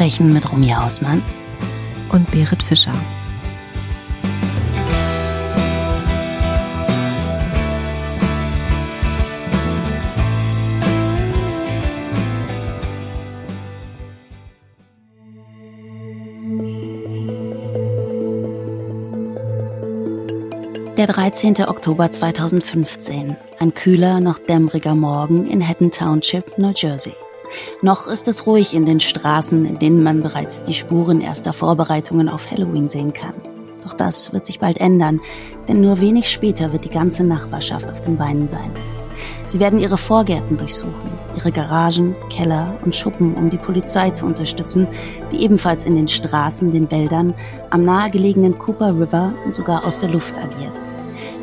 Verbrechen mit Romy Hausmann und Berit Fischer. Der 13. Oktober 2015. Ein kühler, noch dämmeriger Morgen in Hatton Township, New Jersey. Noch ist es ruhig in den Straßen, in denen man bereits die Spuren erster Vorbereitungen auf Halloween sehen kann. Doch das wird sich bald ändern, denn nur wenig später wird die ganze Nachbarschaft auf den Beinen sein. Sie werden ihre Vorgärten durchsuchen, ihre Garagen, Keller und Schuppen, um die Polizei zu unterstützen, die ebenfalls in den Straßen, den Wäldern, am nahegelegenen Cooper River und sogar aus der Luft agiert.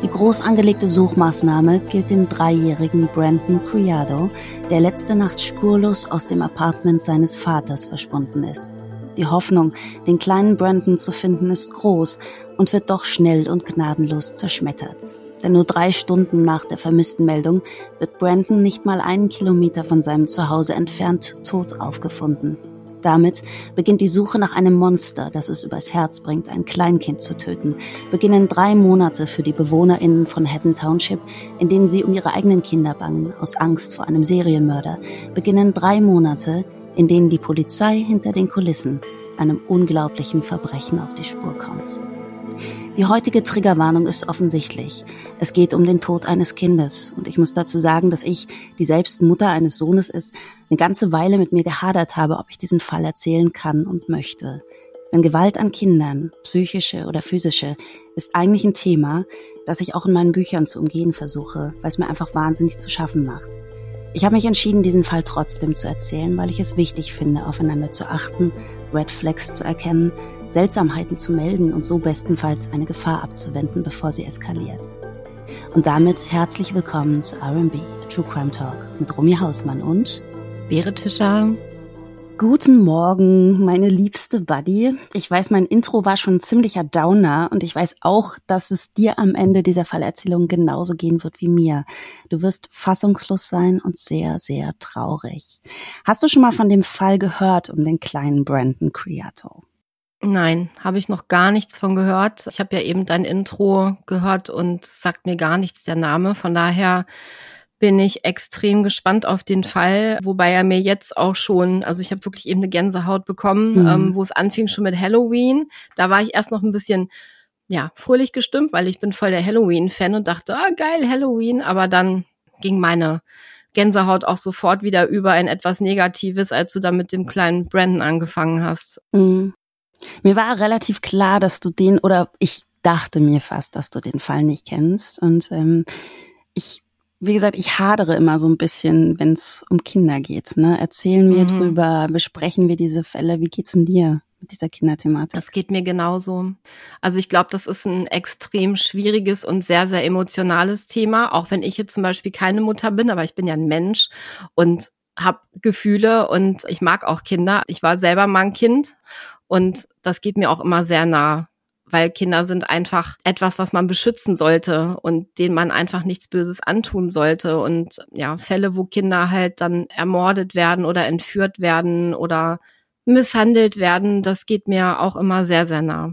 Die groß angelegte Suchmaßnahme gilt dem dreijährigen Brandon Criado, der letzte Nacht spurlos aus dem Apartment seines Vaters verschwunden ist. Die Hoffnung, den kleinen Brandon zu finden, ist groß und wird doch schnell und gnadenlos zerschmettert. Denn nur drei Stunden nach der vermissten Meldung wird Brandon nicht mal einen Kilometer von seinem Zuhause entfernt tot aufgefunden. Damit beginnt die Suche nach einem Monster, das es übers Herz bringt, ein Kleinkind zu töten. Beginnen drei Monate für die BewohnerInnen von Hatton Township, in denen sie um ihre eigenen Kinder bangen, aus Angst vor einem Serienmörder. Beginnen drei Monate, in denen die Polizei hinter den Kulissen einem unglaublichen Verbrechen auf die Spur kommt. Die heutige Triggerwarnung ist offensichtlich. Es geht um den Tod eines Kindes. Und ich muss dazu sagen, dass ich, die selbst Mutter eines Sohnes ist, eine ganze Weile mit mir gehadert habe, ob ich diesen Fall erzählen kann und möchte. Denn Gewalt an Kindern, psychische oder physische, ist eigentlich ein Thema, das ich auch in meinen Büchern zu umgehen versuche, weil es mir einfach wahnsinnig zu schaffen macht. Ich habe mich entschieden, diesen Fall trotzdem zu erzählen, weil ich es wichtig finde, aufeinander zu achten, Red Flags zu erkennen, Seltsamheiten zu melden und so bestenfalls eine Gefahr abzuwenden, bevor sie eskaliert. Und damit herzlich willkommen zu R&B, True Crime Talk mit Romy Hausmann und Berit Fischer. Guten Morgen, meine liebste Buddy. Ich weiß, mein Intro war schon ein ziemlicher Downer und ich weiß auch, dass es dir am Ende dieser Fallerzählung genauso gehen wird wie mir. Du wirst fassungslos sein und sehr, sehr traurig. Hast du schon mal von dem Fall gehört um den kleinen Brandon Criato? Nein, habe ich noch gar nichts von gehört. Ich habe ja eben dein Intro gehört und sagt mir gar nichts der Name. Von daher bin ich extrem gespannt auf den Fall, wobei er mir jetzt auch schon, also ich habe wirklich eben eine Gänsehaut bekommen, mhm. ähm, wo es anfing schon mit Halloween. Da war ich erst noch ein bisschen ja fröhlich gestimmt, weil ich bin voll der Halloween-Fan und dachte, ah geil Halloween, aber dann ging meine Gänsehaut auch sofort wieder über in etwas Negatives, als du da mit dem kleinen Brandon angefangen hast. Mhm. Mir war relativ klar, dass du den oder ich dachte mir fast, dass du den Fall nicht kennst und ähm, ich wie gesagt, ich hadere immer so ein bisschen, wenn es um Kinder geht. Ne? Erzählen wir mhm. drüber, besprechen wir diese Fälle. Wie geht's denn dir mit dieser Kinderthematik? Das geht mir genauso. Also ich glaube, das ist ein extrem schwieriges und sehr, sehr emotionales Thema. Auch wenn ich jetzt zum Beispiel keine Mutter bin, aber ich bin ja ein Mensch und habe Gefühle und ich mag auch Kinder. Ich war selber mal ein Kind und das geht mir auch immer sehr nah weil Kinder sind einfach etwas, was man beschützen sollte und denen man einfach nichts Böses antun sollte. Und ja, Fälle, wo Kinder halt dann ermordet werden oder entführt werden oder misshandelt werden, das geht mir auch immer sehr, sehr nah.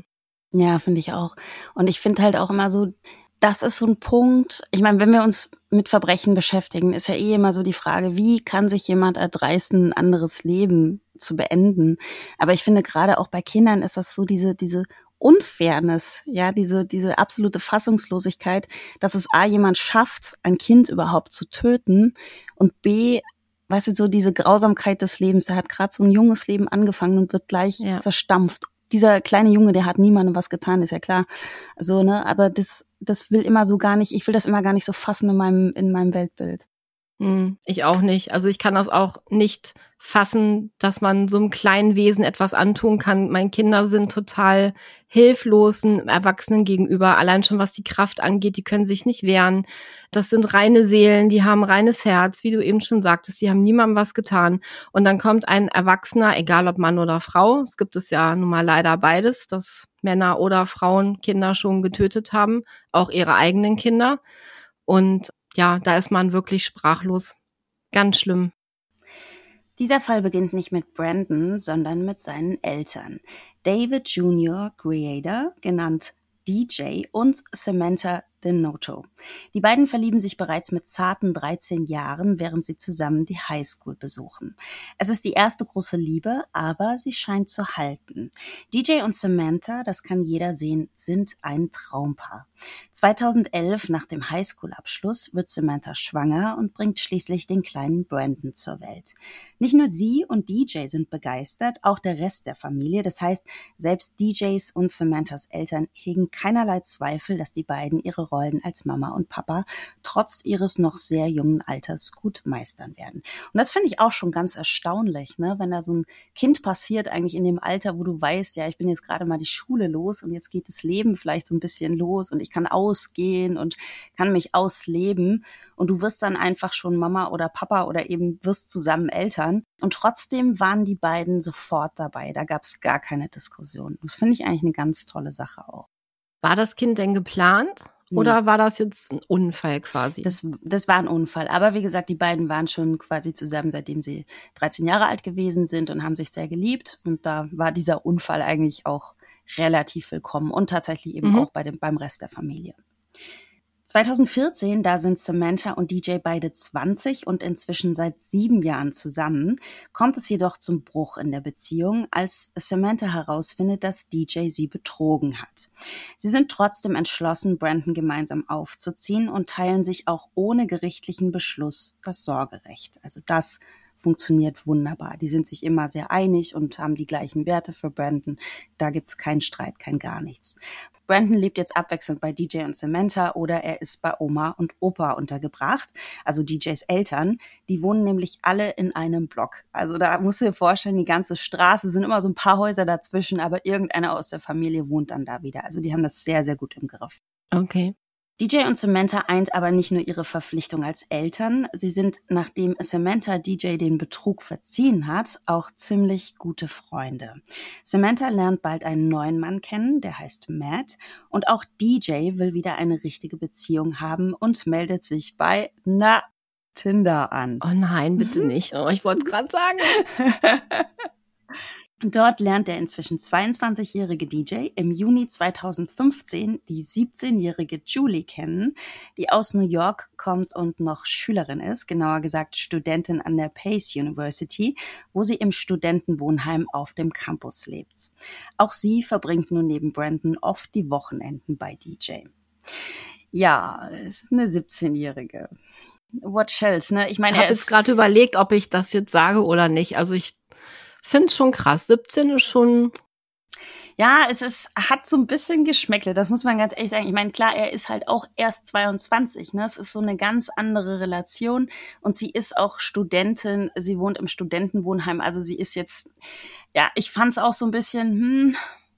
Ja, finde ich auch. Und ich finde halt auch immer so, das ist so ein Punkt. Ich meine, wenn wir uns mit Verbrechen beschäftigen, ist ja eh immer so die Frage, wie kann sich jemand erdreisten, ein anderes Leben zu beenden? Aber ich finde gerade auch bei Kindern ist das so diese, diese Unfairness, ja, diese, diese absolute Fassungslosigkeit, dass es A, jemand schafft, ein Kind überhaupt zu töten und B, weißt du, so diese Grausamkeit des Lebens, der hat gerade so ein junges Leben angefangen und wird gleich ja. zerstampft. Dieser kleine Junge, der hat niemandem was getan, ist ja klar. So, ne, aber das, das will immer so gar nicht, ich will das immer gar nicht so fassen in meinem, in meinem Weltbild. Hm, ich auch nicht. Also ich kann das auch nicht fassen, dass man so einem kleinen Wesen etwas antun kann. Meine Kinder sind total hilflosen Erwachsenen gegenüber. Allein schon was die Kraft angeht, die können sich nicht wehren. Das sind reine Seelen, die haben reines Herz, wie du eben schon sagtest, die haben niemandem was getan. Und dann kommt ein Erwachsener, egal ob Mann oder Frau, es gibt es ja nun mal leider beides, dass Männer oder Frauen Kinder schon getötet haben, auch ihre eigenen Kinder. Und ja, da ist man wirklich sprachlos. Ganz schlimm. Dieser Fall beginnt nicht mit Brandon, sondern mit seinen Eltern. David Jr. Creator, genannt DJ, und Samantha Noto. Die beiden verlieben sich bereits mit zarten 13 Jahren, während sie zusammen die Highschool besuchen. Es ist die erste große Liebe, aber sie scheint zu halten. DJ und Samantha, das kann jeder sehen, sind ein Traumpaar. 2011, nach dem Highschool-Abschluss, wird Samantha schwanger und bringt schließlich den kleinen Brandon zur Welt. Nicht nur sie und DJ sind begeistert, auch der Rest der Familie. Das heißt, selbst DJs und Samanthas Eltern hegen keinerlei Zweifel, dass die beiden ihre Rollen als Mama und Papa trotz ihres noch sehr jungen Alters gut meistern werden. Und das finde ich auch schon ganz erstaunlich, ne? wenn da so ein Kind passiert, eigentlich in dem Alter, wo du weißt, ja, ich bin jetzt gerade mal die Schule los und jetzt geht das Leben vielleicht so ein bisschen los und ich kann ausgehen und kann mich ausleben. Und du wirst dann einfach schon Mama oder Papa oder eben wirst zusammen Eltern. Und trotzdem waren die beiden sofort dabei. Da gab es gar keine Diskussion. Das finde ich eigentlich eine ganz tolle Sache auch. War das Kind denn geplant? Nee. Oder war das jetzt ein Unfall quasi? Das, das war ein Unfall. Aber wie gesagt, die beiden waren schon quasi zusammen, seitdem sie 13 Jahre alt gewesen sind und haben sich sehr geliebt. Und da war dieser Unfall eigentlich auch relativ willkommen und tatsächlich eben mhm. auch bei dem, beim Rest der Familie. 2014, da sind Samantha und DJ beide 20 und inzwischen seit sieben Jahren zusammen, kommt es jedoch zum Bruch in der Beziehung, als Samantha herausfindet, dass DJ sie betrogen hat. Sie sind trotzdem entschlossen, Brandon gemeinsam aufzuziehen und teilen sich auch ohne gerichtlichen Beschluss das Sorgerecht. Also das funktioniert wunderbar. Die sind sich immer sehr einig und haben die gleichen Werte für Brandon. Da gibt's keinen Streit, kein gar nichts. Brandon lebt jetzt abwechselnd bei DJ und Samantha oder er ist bei Oma und Opa untergebracht, also DJs Eltern. Die wohnen nämlich alle in einem Block. Also da musst du dir vorstellen, die ganze Straße sind immer so ein paar Häuser dazwischen, aber irgendeiner aus der Familie wohnt dann da wieder. Also die haben das sehr, sehr gut im Griff. Okay. DJ und Samantha eint aber nicht nur ihre Verpflichtung als Eltern, sie sind, nachdem Samantha DJ den Betrug verziehen hat, auch ziemlich gute Freunde. Samantha lernt bald einen neuen Mann kennen, der heißt Matt, und auch DJ will wieder eine richtige Beziehung haben und meldet sich bei, na, Tinder an. Oh nein, bitte mhm. nicht. Oh, ich wollte es gerade sagen. Dort lernt der inzwischen 22-jährige DJ im Juni 2015 die 17-jährige Julie kennen, die aus New York kommt und noch Schülerin ist, genauer gesagt Studentin an der Pace University, wo sie im Studentenwohnheim auf dem Campus lebt. Auch sie verbringt nun neben Brandon oft die Wochenenden bei DJ. Ja, eine 17-jährige. What else, ne? Ich meine, ich habe jetzt gerade überlegt, ob ich das jetzt sage oder nicht. Also ich finde schon krass. 17 ist schon ja, es ist, hat so ein bisschen Geschmäckle, das muss man ganz ehrlich sagen. Ich meine, klar, er ist halt auch erst 22, ne? Es ist so eine ganz andere Relation und sie ist auch Studentin, sie wohnt im Studentenwohnheim, also sie ist jetzt, ja, ich fand es auch so ein bisschen, hm,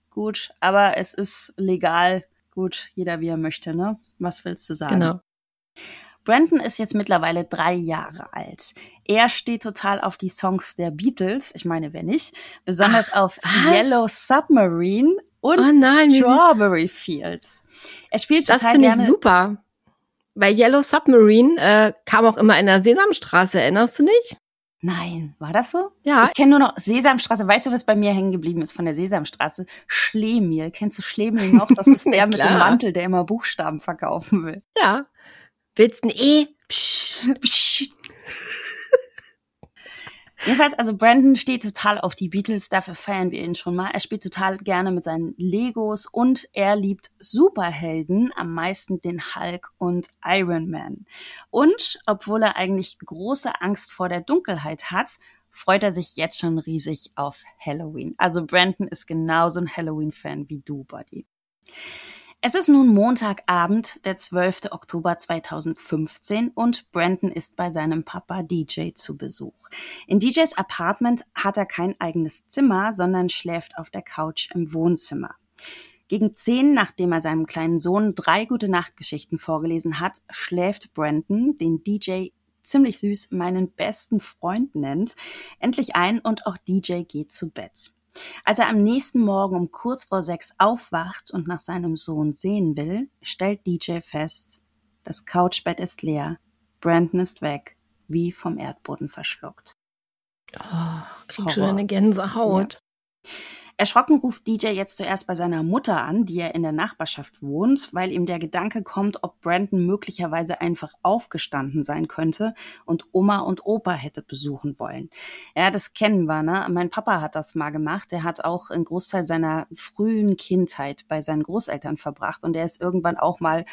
gut, aber es ist legal, gut, jeder wie er möchte, ne? Was willst du sagen? Genau. Brandon ist jetzt mittlerweile drei Jahre alt. Er steht total auf die Songs der Beatles, ich meine, wenn nicht, besonders Ach, auf was? Yellow Submarine und oh nein, Strawberry Fields. Er spielt total das finde ich super. Bei Yellow Submarine äh, kam auch immer in der Sesamstraße, erinnerst du nicht? Nein, war das so? Ja. Ich kenne nur noch Sesamstraße. Weißt du, was bei mir hängen geblieben ist von der Sesamstraße? Schlemiel. Kennst du Schlemiel noch? Das ist der mit dem Mantel, der immer Buchstaben verkaufen will. Ja. Willst ein E? Psch, psch. Jedenfalls, also Brandon steht total auf die Beatles, dafür feiern wir ihn schon mal. Er spielt total gerne mit seinen Legos und er liebt Superhelden, am meisten den Hulk und Iron Man. Und obwohl er eigentlich große Angst vor der Dunkelheit hat, freut er sich jetzt schon riesig auf Halloween. Also Brandon ist genauso ein Halloween-Fan wie du, Buddy. Es ist nun Montagabend, der 12. Oktober 2015 und Brandon ist bei seinem Papa DJ zu Besuch. In DJs Apartment hat er kein eigenes Zimmer, sondern schläft auf der Couch im Wohnzimmer. Gegen zehn, nachdem er seinem kleinen Sohn drei gute Nachtgeschichten vorgelesen hat, schläft Brandon, den DJ ziemlich süß meinen besten Freund nennt, endlich ein und auch DJ geht zu Bett. Als er am nächsten Morgen um kurz vor sechs aufwacht und nach seinem Sohn sehen will, stellt DJ fest, das Couchbett ist leer, Brandon ist weg, wie vom Erdboden verschluckt. Oh, krieg schon eine Gänsehaut. Ja. Erschrocken ruft DJ jetzt zuerst bei seiner Mutter an, die er in der Nachbarschaft wohnt, weil ihm der Gedanke kommt, ob Brandon möglicherweise einfach aufgestanden sein könnte und Oma und Opa hätte besuchen wollen. Ja, das kennen wir, ne? Mein Papa hat das mal gemacht. Er hat auch einen Großteil seiner frühen Kindheit bei seinen Großeltern verbracht und er ist irgendwann auch mal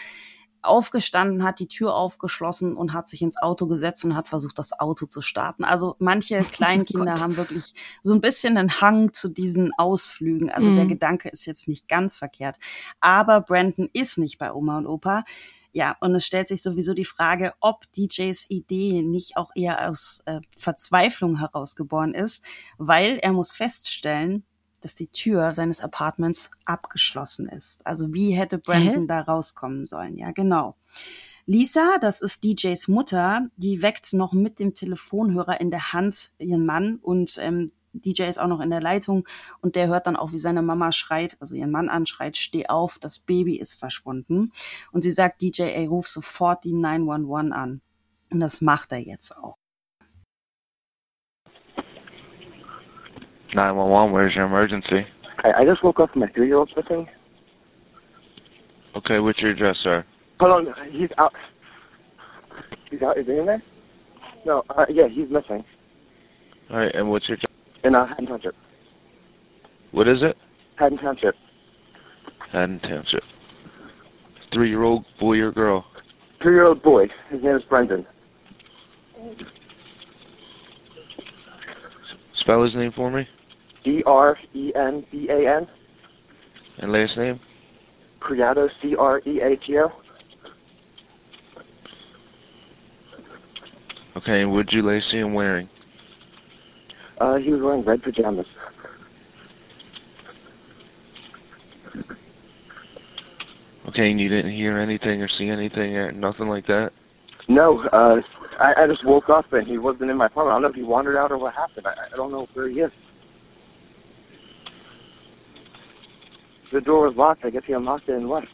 aufgestanden, hat die Tür aufgeschlossen und hat sich ins Auto gesetzt und hat versucht, das Auto zu starten. Also manche Kleinkinder oh haben wirklich so ein bisschen einen Hang zu diesen Ausflügen. Also mhm. der Gedanke ist jetzt nicht ganz verkehrt. Aber Brandon ist nicht bei Oma und Opa. Ja, und es stellt sich sowieso die Frage, ob DJs Idee nicht auch eher aus äh, Verzweiflung herausgeboren ist, weil er muss feststellen, dass die Tür seines Apartments abgeschlossen ist. Also wie hätte Brandon Hä? da rauskommen sollen? Ja, genau. Lisa, das ist DJs Mutter, die weckt noch mit dem Telefonhörer in der Hand ihren Mann und ähm, DJ ist auch noch in der Leitung und der hört dann auch, wie seine Mama schreit, also ihren Mann anschreit, steh auf, das Baby ist verschwunden. Und sie sagt DJ, ey, ruf sofort die 911 an. Und das macht er jetzt auch. 911, where's your emergency? I, I just woke up from my three-year-old's missing. Okay, what's your address, sir? Hold on, he's out. He's out, is he in there? No, uh, yeah, he's missing. Alright, and what's your job? In uh, Haddon Township. What is it? Haddon Township. Haddon Township. Three-year-old boy or girl? Three-year-old boy. His name is Brendan. Spell his name for me. D R E N B A N. And last name? Criado, C R E A T O. Okay, and would you lay see him wearing? Uh, he was wearing red pajamas. Okay, and you didn't hear anything or see anything or nothing like that? No, uh, I, I just woke up and he wasn't in my apartment. I don't know if he wandered out or what happened. I, I don't know where he is. The door was locked. I guess he unlocked it and left.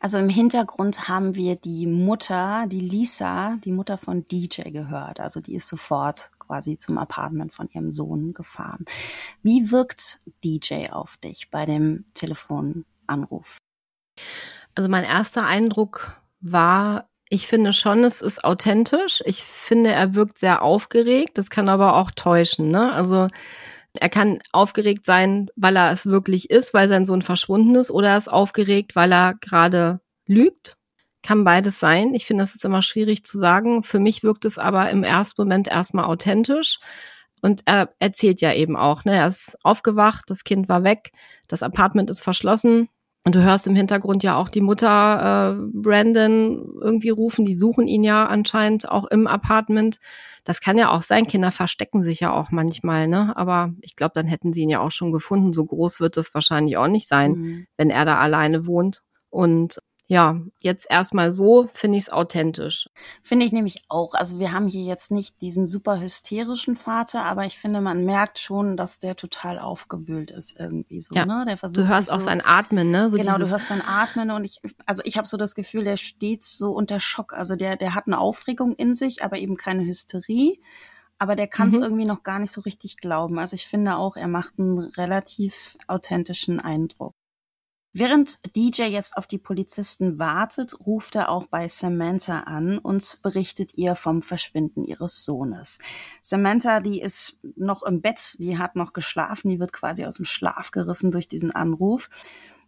Also im Hintergrund haben wir die Mutter, die Lisa, die Mutter von DJ gehört. Also die ist sofort quasi zum Apartment von ihrem Sohn gefahren. Wie wirkt DJ auf dich bei dem Telefonanruf? Also mein erster Eindruck war, ich finde schon, es ist authentisch. Ich finde, er wirkt sehr aufgeregt. Das kann aber auch täuschen. Ne? Also er kann aufgeregt sein, weil er es wirklich ist, weil sein Sohn verschwunden ist, oder er ist aufgeregt, weil er gerade lügt. Kann beides sein. Ich finde, das ist immer schwierig zu sagen. Für mich wirkt es aber im ersten Moment erstmal authentisch. Und er erzählt ja eben auch, ne, er ist aufgewacht, das Kind war weg, das Apartment ist verschlossen, und du hörst im Hintergrund ja auch die Mutter äh, Brandon irgendwie rufen, die suchen ihn ja anscheinend auch im Apartment. Das kann ja auch sein, Kinder verstecken sich ja auch manchmal, ne? Aber ich glaube, dann hätten sie ihn ja auch schon gefunden. So groß wird das wahrscheinlich auch nicht sein, mhm. wenn er da alleine wohnt. Und ja, jetzt erstmal so finde ich es authentisch. Finde ich nämlich auch. Also wir haben hier jetzt nicht diesen super hysterischen Vater, aber ich finde, man merkt schon, dass der total aufgewühlt ist irgendwie so. Ja. Ne? Der versucht du hörst auch so, sein Atmen, ne? So genau, du hörst sein Atmen und ich, also ich habe so das Gefühl, der steht so unter Schock. Also der, der hat eine Aufregung in sich, aber eben keine Hysterie. Aber der kann es mhm. irgendwie noch gar nicht so richtig glauben. Also ich finde auch, er macht einen relativ authentischen Eindruck. Während DJ jetzt auf die Polizisten wartet, ruft er auch bei Samantha an und berichtet ihr vom Verschwinden ihres Sohnes. Samantha, die ist noch im Bett, die hat noch geschlafen, die wird quasi aus dem Schlaf gerissen durch diesen Anruf.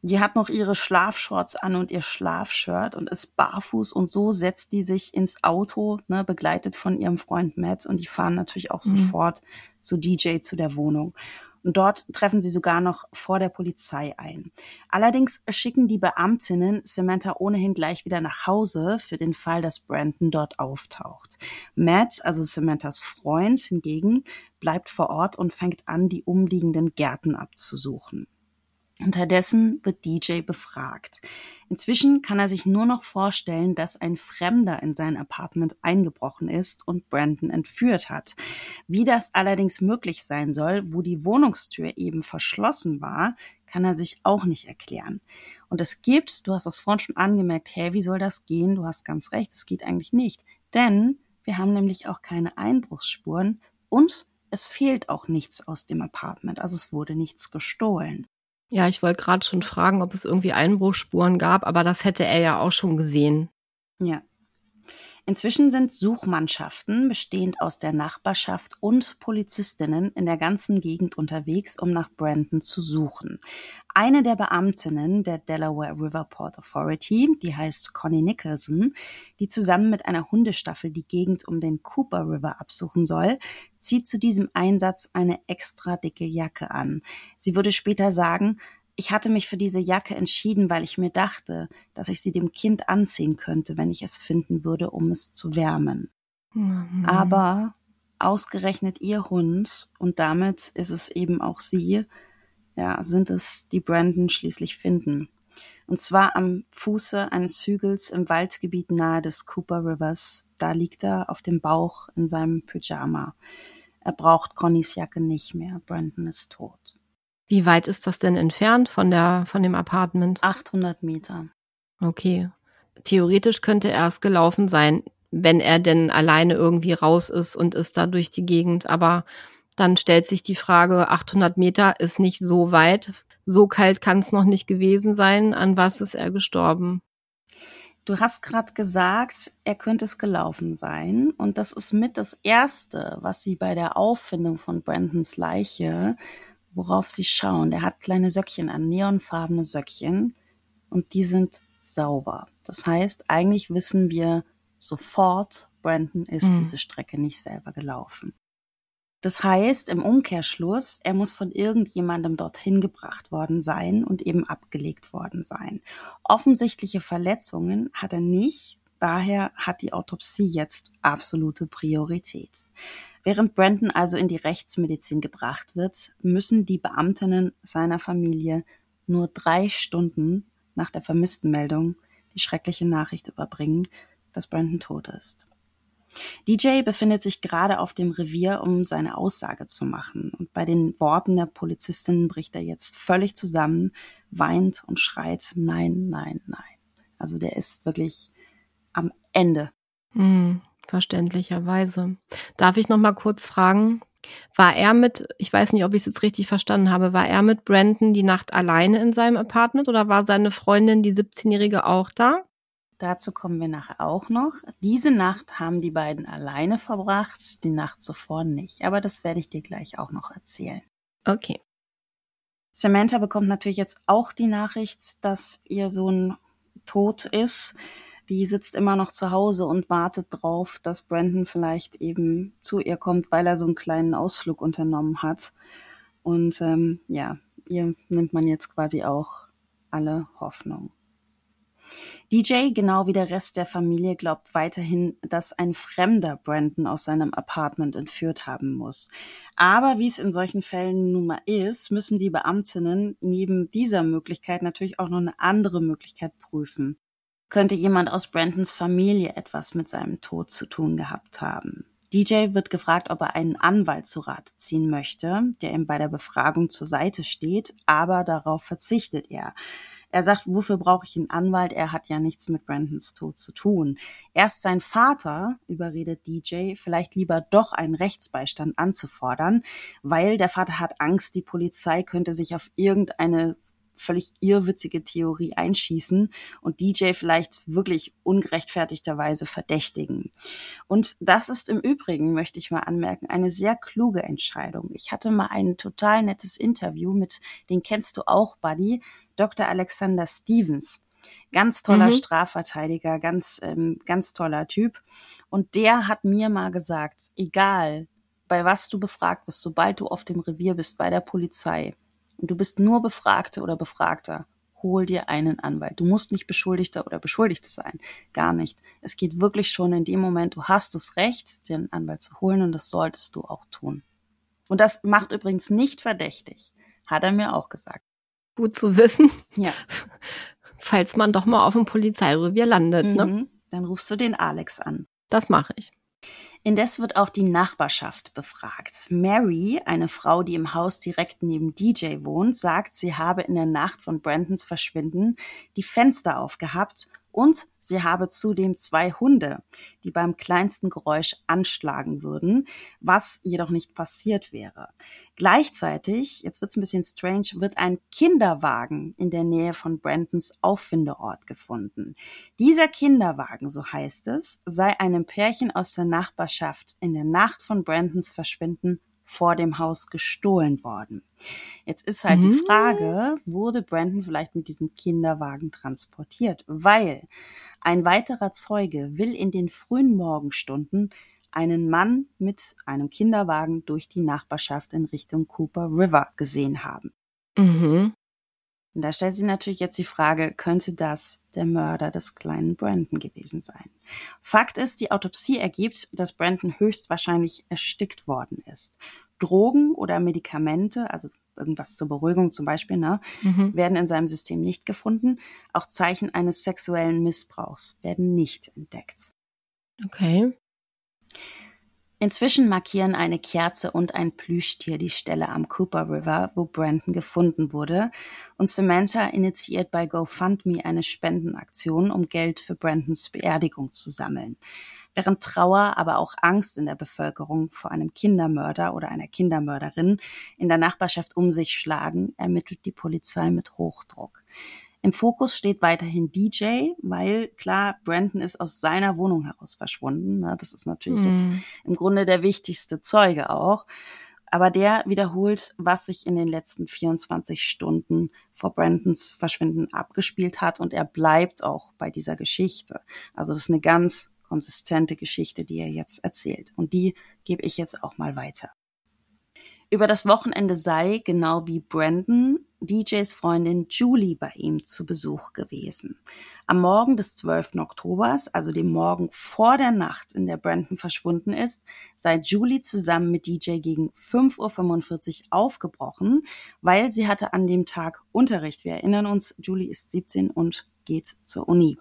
Die hat noch ihre Schlafshorts an und ihr Schlafshirt und ist barfuß und so setzt die sich ins Auto, ne, begleitet von ihrem Freund Matt und die fahren natürlich auch mhm. sofort zu DJ zu der Wohnung. Und dort treffen sie sogar noch vor der Polizei ein. Allerdings schicken die Beamtinnen Samantha ohnehin gleich wieder nach Hause für den Fall, dass Brandon dort auftaucht. Matt, also Samanthas Freund hingegen, bleibt vor Ort und fängt an, die umliegenden Gärten abzusuchen. Unterdessen wird DJ befragt. Inzwischen kann er sich nur noch vorstellen, dass ein Fremder in sein Apartment eingebrochen ist und Brandon entführt hat. Wie das allerdings möglich sein soll, wo die Wohnungstür eben verschlossen war, kann er sich auch nicht erklären. Und es gibt, du hast das vorhin schon angemerkt, hey, wie soll das gehen? Du hast ganz recht, es geht eigentlich nicht. Denn Wir haben nämlich auch keine Einbruchsspuren und es fehlt auch nichts aus dem Apartment, also es wurde nichts gestohlen. Ja, ich wollte gerade schon fragen, ob es irgendwie Einbruchsspuren gab, aber das hätte er ja auch schon gesehen. Ja. Inzwischen sind Suchmannschaften, bestehend aus der Nachbarschaft und Polizistinnen in der ganzen Gegend unterwegs, um nach Brandon zu suchen. Eine der Beamtinnen der Delaware River Port Authority, die heißt Connie Nicholson, die zusammen mit einer Hundestaffel die Gegend um den Cooper River absuchen soll, zieht zu diesem Einsatz eine extra dicke Jacke an. Sie würde später sagen, ich hatte mich für diese Jacke entschieden, weil ich mir dachte, dass ich sie dem Kind anziehen könnte, wenn ich es finden würde, um es zu wärmen. Mhm. Aber ausgerechnet ihr Hund, und damit ist es eben auch sie, ja, sind es, die Brandon schließlich finden. Und zwar am Fuße eines Hügels im Waldgebiet nahe des Cooper Rivers. Da liegt er auf dem Bauch in seinem Pyjama. Er braucht Connys Jacke nicht mehr. Brandon ist tot. Wie weit ist das denn entfernt von der, von dem Apartment? 800 Meter. Okay. Theoretisch könnte er es gelaufen sein, wenn er denn alleine irgendwie raus ist und ist da durch die Gegend. Aber dann stellt sich die Frage, 800 Meter ist nicht so weit. So kalt kann es noch nicht gewesen sein. An was ist er gestorben? Du hast gerade gesagt, er könnte es gelaufen sein. Und das ist mit das Erste, was sie bei der Auffindung von Brandons Leiche worauf sie schauen. Der hat kleine Söckchen an, neonfarbene Söckchen und die sind sauber. Das heißt, eigentlich wissen wir sofort, Brandon ist mhm. diese Strecke nicht selber gelaufen. Das heißt, im Umkehrschluss, er muss von irgendjemandem dorthin gebracht worden sein und eben abgelegt worden sein. Offensichtliche Verletzungen hat er nicht, daher hat die Autopsie jetzt absolute Priorität. Während Brandon also in die Rechtsmedizin gebracht wird, müssen die Beamtinnen seiner Familie nur drei Stunden nach der Vermisstenmeldung die schreckliche Nachricht überbringen, dass Brandon tot ist. DJ befindet sich gerade auf dem Revier, um seine Aussage zu machen. Und bei den Worten der Polizistin bricht er jetzt völlig zusammen, weint und schreit, nein, nein, nein. Also der ist wirklich Ende. Mhm. Verständlicherweise. Darf ich noch mal kurz fragen, war er mit, ich weiß nicht, ob ich es jetzt richtig verstanden habe, war er mit Brandon die Nacht alleine in seinem Apartment oder war seine Freundin, die 17-Jährige, auch da? Dazu kommen wir nachher auch noch. Diese Nacht haben die beiden alleine verbracht, die Nacht zuvor nicht. Aber das werde ich dir gleich auch noch erzählen. Okay. Samantha bekommt natürlich jetzt auch die Nachricht, dass ihr Sohn tot ist die sitzt immer noch zu Hause und wartet drauf, dass Brandon vielleicht eben zu ihr kommt, weil er so einen kleinen Ausflug unternommen hat. Und ähm, ja, ihr nimmt man jetzt quasi auch alle Hoffnung. DJ, genau wie der Rest der Familie, glaubt weiterhin, dass ein Fremder Brandon aus seinem Apartment entführt haben muss. Aber wie es in solchen Fällen nun mal ist, müssen die Beamtinnen neben dieser Möglichkeit natürlich auch noch eine andere Möglichkeit prüfen könnte jemand aus Brandons Familie etwas mit seinem Tod zu tun gehabt haben. DJ wird gefragt, ob er einen Anwalt zu Rate ziehen möchte, der ihm bei der Befragung zur Seite steht, aber darauf verzichtet er. Er sagt, wofür brauche ich einen Anwalt? Er hat ja nichts mit Brandons Tod zu tun. Erst sein Vater überredet DJ, vielleicht lieber doch einen Rechtsbeistand anzufordern, weil der Vater hat Angst, die Polizei könnte sich auf irgendeine völlig irrwitzige Theorie einschießen und DJ vielleicht wirklich ungerechtfertigterweise verdächtigen. Und das ist im Übrigen, möchte ich mal anmerken, eine sehr kluge Entscheidung. Ich hatte mal ein total nettes Interview mit, den kennst du auch, Buddy, Dr. Alexander Stevens. Ganz toller mhm. Strafverteidiger, ganz, ähm, ganz toller Typ. Und der hat mir mal gesagt, egal bei was du befragt bist, sobald du auf dem Revier bist bei der Polizei, und du bist nur Befragte oder Befragter, hol dir einen Anwalt. Du musst nicht Beschuldigter oder Beschuldigte sein. Gar nicht. Es geht wirklich schon in dem Moment, du hast das Recht, dir einen Anwalt zu holen und das solltest du auch tun. Und das macht übrigens nicht verdächtig. Hat er mir auch gesagt. Gut zu wissen. Ja. Falls man doch mal auf dem Polizeirevier landet, ne? mhm. ne? Dann rufst du den Alex an. Das mache ich. Indes wird auch die Nachbarschaft befragt. Mary, eine Frau, die im Haus direkt neben DJ wohnt, sagt, sie habe in der Nacht von Brandons Verschwinden die Fenster aufgehabt Und sie habe zudem zwei Hunde, die beim kleinsten Geräusch anschlagen würden, was jedoch nicht passiert wäre. Gleichzeitig, jetzt wird's ein bisschen strange, wird ein Kinderwagen in der Nähe von Brentons Auffindeort gefunden. Dieser Kinderwagen, so heißt es, sei einem Pärchen aus der Nachbarschaft in der Nacht von Brentons Verschwinden vor dem Haus gestohlen worden. Jetzt ist halt mhm. die Frage, wurde Brandon vielleicht mit diesem Kinderwagen transportiert? Weil ein weiterer Zeuge will in den frühen Morgenstunden einen Mann mit einem Kinderwagen durch die Nachbarschaft in Richtung Cooper River gesehen haben. Mhm. Und da stellt sich natürlich jetzt die Frage, könnte das der Mörder des kleinen Brandon gewesen sein? Fakt ist, die Autopsie ergibt, dass Brandon höchstwahrscheinlich erstickt worden ist. Drogen oder Medikamente, also irgendwas zur Beruhigung zum Beispiel, ne, mhm. werden in seinem System nicht gefunden. Auch Zeichen eines sexuellen Missbrauchs werden nicht entdeckt. Okay. Inzwischen markieren eine Kerze und ein Plüschtier die Stelle am Cooper River, wo Brandon gefunden wurde, und Samantha initiiert bei GoFundMe eine Spendenaktion, um Geld für Brandons Beerdigung zu sammeln. Während Trauer, aber auch Angst in der Bevölkerung vor einem Kindermörder oder einer Kindermörderin in der Nachbarschaft um sich schlagen, ermittelt die Polizei mit Hochdruck. Im Fokus steht weiterhin DJ, weil klar, Brandon ist aus seiner Wohnung heraus verschwunden. Ne? Das ist natürlich mhm. jetzt im Grunde der wichtigste Zeuge auch. Aber der wiederholt, was sich in den letzten 24 Stunden vor Brandons Verschwinden abgespielt hat. Und er bleibt auch bei dieser Geschichte. Also das ist eine ganz konsistente Geschichte, die er jetzt erzählt. Und die gebe ich jetzt auch mal weiter. Über das Wochenende sei, genau wie Brandon, DJs Freundin Julie bei ihm zu Besuch gewesen. Am Morgen des 12. Oktobers, also dem Morgen vor der Nacht, in der Brandon verschwunden ist, sei Julie zusammen mit DJ gegen 5.45 Uhr aufgebrochen, weil sie hatte an dem Tag Unterricht. Wir erinnern uns, Julie ist 17 und geht zur Uni.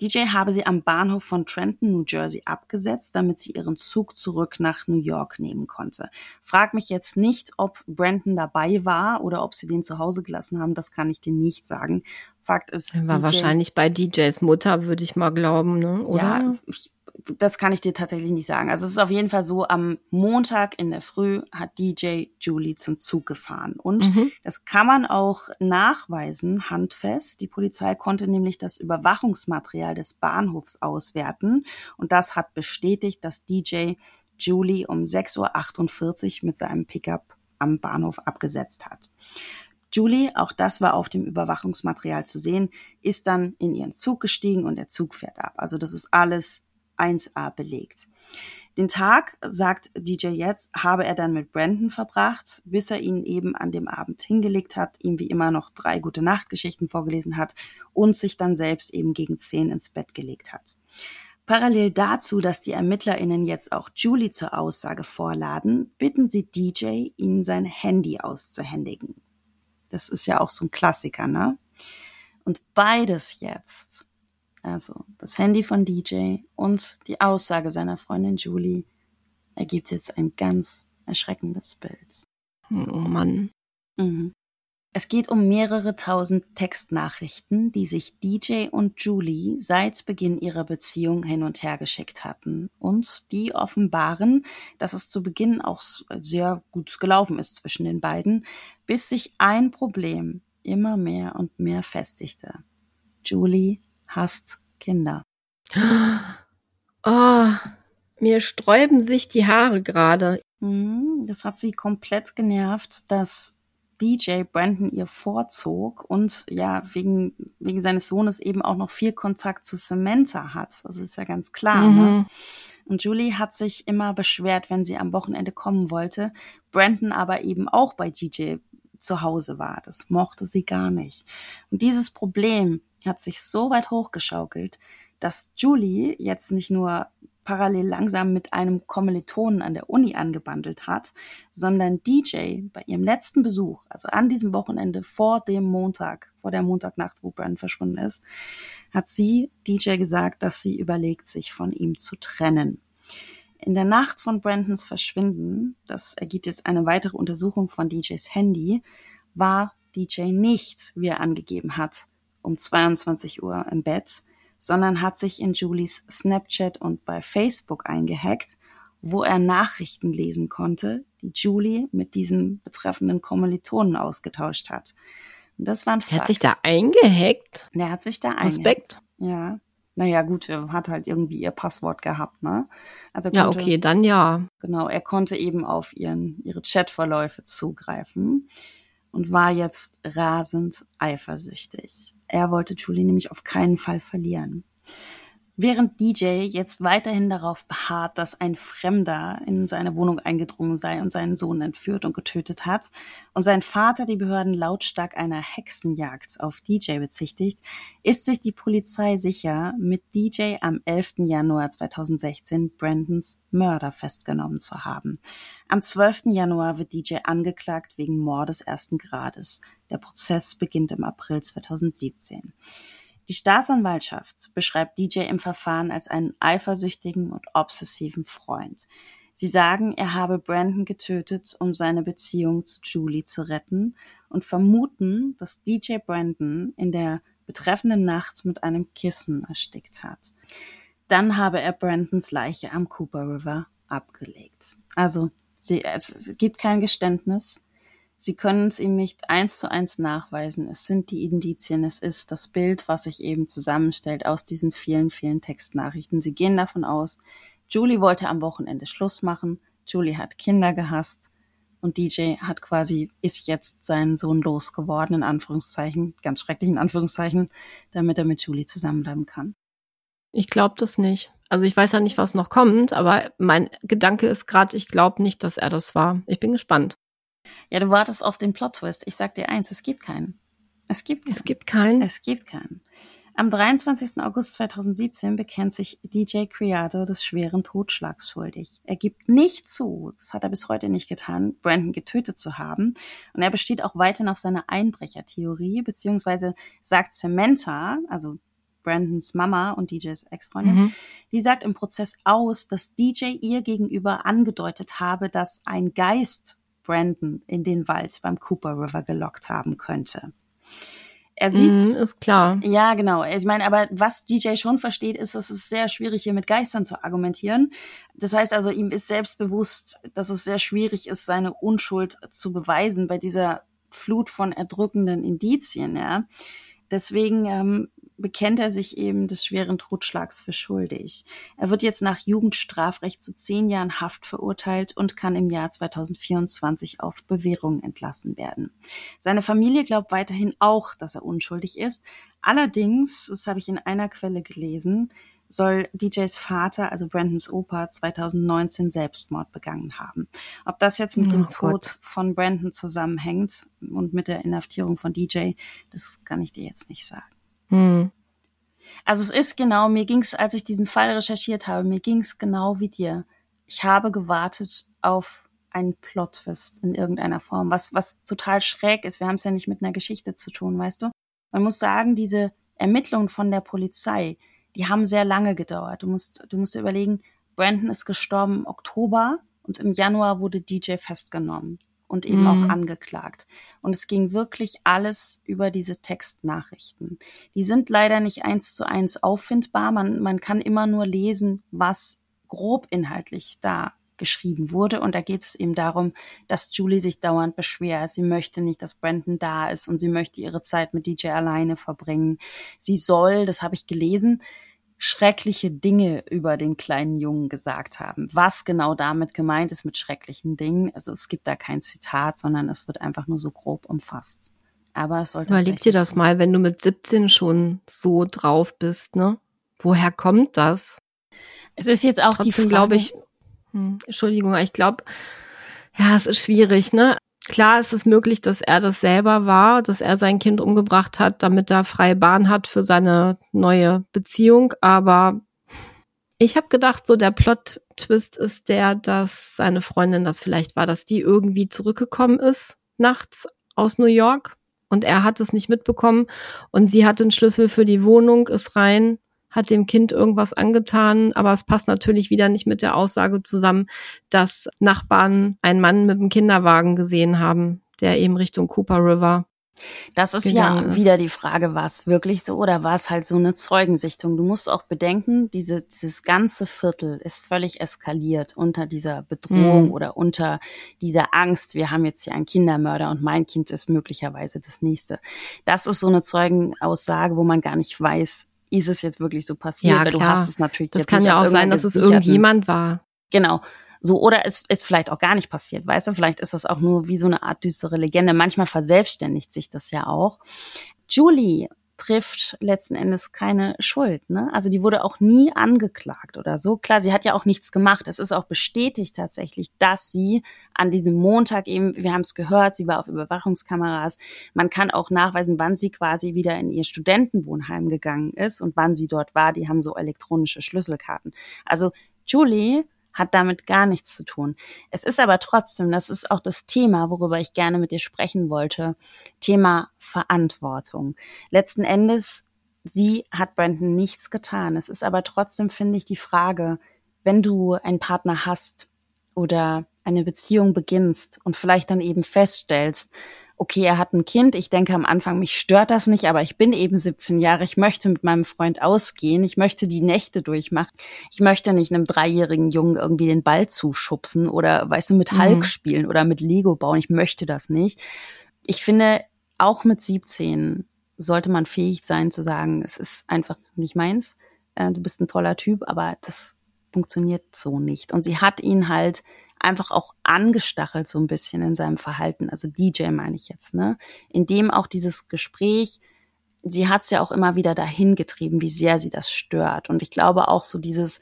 DJ habe sie am Bahnhof von Trenton, New Jersey abgesetzt, damit sie ihren Zug zurück nach New York nehmen konnte. Frag mich jetzt nicht, ob Brandon dabei war oder ob sie den zu Hause gelassen haben, das kann ich dir nicht sagen. Fakt ist. Er war DJ, wahrscheinlich bei DJs Mutter, würde ich mal glauben, ne? Oder? Ja, ich, das kann ich dir tatsächlich nicht sagen. Also es ist auf jeden Fall so, am Montag in der Früh hat DJ Julie zum Zug gefahren. Und mhm. das kann man auch nachweisen, handfest. Die Polizei konnte nämlich das Überwachungsmaterial des Bahnhofs auswerten. Und das hat bestätigt, dass DJ Julie um 6.48 Uhr mit seinem Pickup am Bahnhof abgesetzt hat. Julie, auch das war auf dem Überwachungsmaterial zu sehen, ist dann in ihren Zug gestiegen und der Zug fährt ab. Also das ist alles 1a belegt. Den Tag, sagt DJ jetzt, habe er dann mit Brandon verbracht, bis er ihn eben an dem Abend hingelegt hat, ihm wie immer noch drei gute Nachtgeschichten vorgelesen hat und sich dann selbst eben gegen zehn ins Bett gelegt hat. Parallel dazu, dass die ErmittlerInnen jetzt auch Julie zur Aussage vorladen, bitten sie DJ, ihnen sein Handy auszuhändigen. Das ist ja auch so ein Klassiker, ne? Und beides jetzt also das Handy von DJ und die Aussage seiner Freundin Julie ergibt jetzt ein ganz erschreckendes Bild. Oh Mann. Mhm. Es geht um mehrere tausend Textnachrichten, die sich DJ und Julie seit Beginn ihrer Beziehung hin und her geschickt hatten und die offenbaren, dass es zu Beginn auch sehr gut gelaufen ist zwischen den beiden, bis sich ein Problem immer mehr und mehr festigte. Julie hasst Kinder. Oh, mir sträuben sich die Haare gerade. Mhm, das hat sie komplett genervt, dass DJ Brandon ihr vorzog und ja, wegen, wegen seines Sohnes eben auch noch viel Kontakt zu Samantha hat. Das ist ja ganz klar. Ne? Mhm. Ne? Und Julie hat sich immer beschwert, wenn sie am Wochenende kommen wollte. Brandon aber eben auch bei DJ zu Hause war. Das mochte sie gar nicht. Und dieses Problem hat sich so weit hochgeschaukelt, dass Julie jetzt nicht nur parallel langsam mit einem Kommilitonen an der Uni angebandelt hat, sondern DJ bei ihrem letzten Besuch, also an diesem Wochenende vor dem Montag, vor der Montagnacht, wo Brandon verschwunden ist, hat sie DJ gesagt, dass sie überlegt, sich von ihm zu trennen. In der Nacht von Brandons Verschwinden, das ergibt jetzt eine weitere Untersuchung von DJs Handy, war DJ nicht, wie er angegeben hat, um 22 Uhr im Bett, sondern hat sich in Julies Snapchat und bei Facebook eingehackt, wo er Nachrichten lesen konnte, die Julie mit diesem betreffenden Kommilitonen ausgetauscht hat. Und das waren Er hat sich da eingehackt? Der hat sich da Respekt. eingehackt. Ja. Naja, gut, er hat halt irgendwie ihr Passwort gehabt, ne? Also Ja, konnte- okay, dann ja. Genau, er konnte eben auf ihren, ihre Chatverläufe zugreifen und war jetzt rasend eifersüchtig. Er wollte Julie nämlich auf keinen Fall verlieren. Während DJ jetzt weiterhin darauf beharrt, dass ein Fremder in seine Wohnung eingedrungen sei und seinen Sohn entführt und getötet hat und sein Vater die Behörden lautstark einer Hexenjagd auf DJ bezichtigt, ist sich die Polizei sicher, mit DJ am 11. Januar 2016 Brandons Mörder festgenommen zu haben. Am 12. Januar wird DJ angeklagt wegen Mordes ersten Grades. Der Prozess beginnt im April 2017. Die Staatsanwaltschaft beschreibt DJ im Verfahren als einen eifersüchtigen und obsessiven Freund. Sie sagen, er habe Brandon getötet, um seine Beziehung zu Julie zu retten und vermuten, dass DJ Brandon in der betreffenden Nacht mit einem Kissen erstickt hat. Dann habe er Brandons Leiche am Cooper River abgelegt. Also, sie, es gibt kein Geständnis. Sie können es ihm nicht eins zu eins nachweisen. Es sind die Indizien, es ist das Bild, was sich eben zusammenstellt aus diesen vielen, vielen Textnachrichten. Sie gehen davon aus, Julie wollte am Wochenende Schluss machen, Julie hat Kinder gehasst und DJ hat quasi, ist jetzt seinen Sohn losgeworden, in Anführungszeichen, ganz schrecklich in Anführungszeichen, damit er mit Julie zusammenbleiben kann. Ich glaube das nicht. Also ich weiß ja nicht, was noch kommt, aber mein Gedanke ist gerade, ich glaube nicht, dass er das war. Ich bin gespannt. Ja, du wartest auf den Plot-Twist. Ich sag dir eins, es gibt keinen. Es gibt keinen. Es gibt keinen. Es gibt keinen. Am 23. August 2017 bekennt sich DJ Criado des schweren Totschlags schuldig. Er gibt nicht zu, das hat er bis heute nicht getan, Brandon getötet zu haben. Und er besteht auch weiterhin auf seiner Einbrechertheorie, beziehungsweise sagt Samantha, also Brandons Mama und DJs Ex-Freundin, Mhm. die sagt im Prozess aus, dass DJ ihr gegenüber angedeutet habe, dass ein Geist Brandon in den Wald beim Cooper River gelockt haben könnte. Er sieht, Mhm, ist klar. ja, genau. Ich meine, aber was DJ schon versteht, ist, dass es sehr schwierig hier mit Geistern zu argumentieren. Das heißt also, ihm ist selbst bewusst, dass es sehr schwierig ist, seine Unschuld zu beweisen bei dieser Flut von erdrückenden Indizien, ja. Deswegen ähm, bekennt er sich eben des schweren Totschlags für schuldig. Er wird jetzt nach Jugendstrafrecht zu zehn Jahren Haft verurteilt und kann im Jahr 2024 auf Bewährung entlassen werden. Seine Familie glaubt weiterhin auch, dass er unschuldig ist. Allerdings, das habe ich in einer Quelle gelesen, soll DJs Vater, also Brandons Opa, 2019 Selbstmord begangen haben. Ob das jetzt mit Oh dem Gott. Tod von Brandon zusammenhängt und mit der Inhaftierung von DJ, das kann ich dir jetzt nicht sagen. Hm. Also es ist genau, mir ging's, als ich diesen Fall recherchiert habe, mir ging's genau wie dir. Ich habe gewartet auf einen Plot-Twist in irgendeiner Form, was, was total schräg ist. Wir haben es ja nicht mit einer Geschichte zu tun, weißt du? Man muss sagen, diese Ermittlungen von der Polizei, die haben sehr lange gedauert. Du musst, du musst überlegen, Brandon ist gestorben im Oktober und im Januar wurde DJ festgenommen und eben Mhm. auch angeklagt. Und es ging wirklich alles über diese Textnachrichten. Die sind leider nicht eins zu eins auffindbar. Man, man kann immer nur lesen, was grob inhaltlich da geschrieben wurde. Und da geht es eben darum, dass Julie sich dauernd beschwert. Sie möchte nicht, dass Brandon da ist und sie möchte ihre Zeit mit DJ alleine verbringen. Sie soll, das habe ich gelesen, schreckliche Dinge über den kleinen Jungen gesagt haben. Was genau damit gemeint ist mit schrecklichen Dingen, also es gibt da kein Zitat, sondern es wird einfach nur so grob umfasst. Aber es sollte Überleg dir das mal, wenn du mit 17 schon so drauf bist, ne? Woher kommt das? Es ist jetzt auch die Trotzdem Frage, glaube ich, hm, Entschuldigung, ich glaube, ja, es ist schwierig, ne? Klar ist es möglich, dass er das selber war, dass er sein Kind umgebracht hat, damit er freie Bahn hat für seine neue Beziehung. Aber ich habe gedacht, so der Plot-Twist ist der, dass seine Freundin das vielleicht war, dass die irgendwie zurückgekommen ist nachts aus New York und er hat es nicht mitbekommen und sie hat den Schlüssel für die Wohnung, ist rein, hat dem Kind irgendwas angetan, aber es passt natürlich wieder nicht mit der Aussage zusammen, dass Nachbarn einen Mann mit einem Kinderwagen gesehen haben, der eben Richtung Cooper River Das ist ja ist. wieder die Frage, war es wirklich so oder war es halt so eine Zeugensichtung? Du musst auch bedenken, diese, dieses ganze Viertel ist völlig eskaliert unter dieser Bedrohung mhm. oder unter dieser Angst. Wir haben jetzt hier einen Kindermörder und mein Kind ist möglicherweise das nächste. Das ist so eine Zeugenaussage, wo man gar nicht weiß, ist es jetzt wirklich so passiert? Ja, klar. Du hast es natürlich das kann ja auch sein, dass es irgendjemand war. Genau. So, oder es ist vielleicht auch gar nicht passiert, weißt du? Vielleicht ist das auch nur wie so eine Art düstere Legende. Manchmal verselbstständigt sich das ja auch. Julie trifft letzten Endes keine Schuld. Ne? Also die wurde auch nie angeklagt oder so. Klar, sie hat ja auch nichts gemacht. Es ist auch bestätigt tatsächlich, dass sie an diesem Montag eben, wir haben es gehört, sie war auf Überwachungskameras. Man kann auch nachweisen, wann sie quasi wieder in ihr Studentenwohnheim gegangen ist und wann sie dort war. Die haben so elektronische Schlüsselkarten. Also Julie hat damit gar nichts zu tun. Es ist aber trotzdem, das ist auch das Thema, worüber ich gerne mit dir sprechen wollte, Thema Verantwortung. Letzten Endes, sie hat Brandon nichts getan. Es ist aber trotzdem, finde ich, die Frage, wenn du einen Partner hast oder eine Beziehung beginnst und vielleicht dann eben feststellst, okay, er hat ein Kind. Ich denke am Anfang, mich stört das nicht, aber ich bin eben 17 Jahre. Ich möchte mit meinem Freund ausgehen. Ich möchte die Nächte durchmachen. Ich möchte nicht einem dreijährigen Jungen irgendwie den Ball zuschubsen oder, weißt du, mit Hulk mhm. spielen oder mit Lego bauen. Ich möchte das nicht. Ich finde, auch mit 17 sollte man fähig sein zu sagen, es ist einfach nicht meins. Äh, du bist ein toller Typ, aber das funktioniert so nicht. Und sie hat ihn halt einfach auch angestachelt so ein bisschen in seinem Verhalten. Also DJ meine ich jetzt, ne? In dem auch dieses Gespräch, sie hat es ja auch immer wieder dahin getrieben, wie sehr sie das stört. Und ich glaube auch so dieses,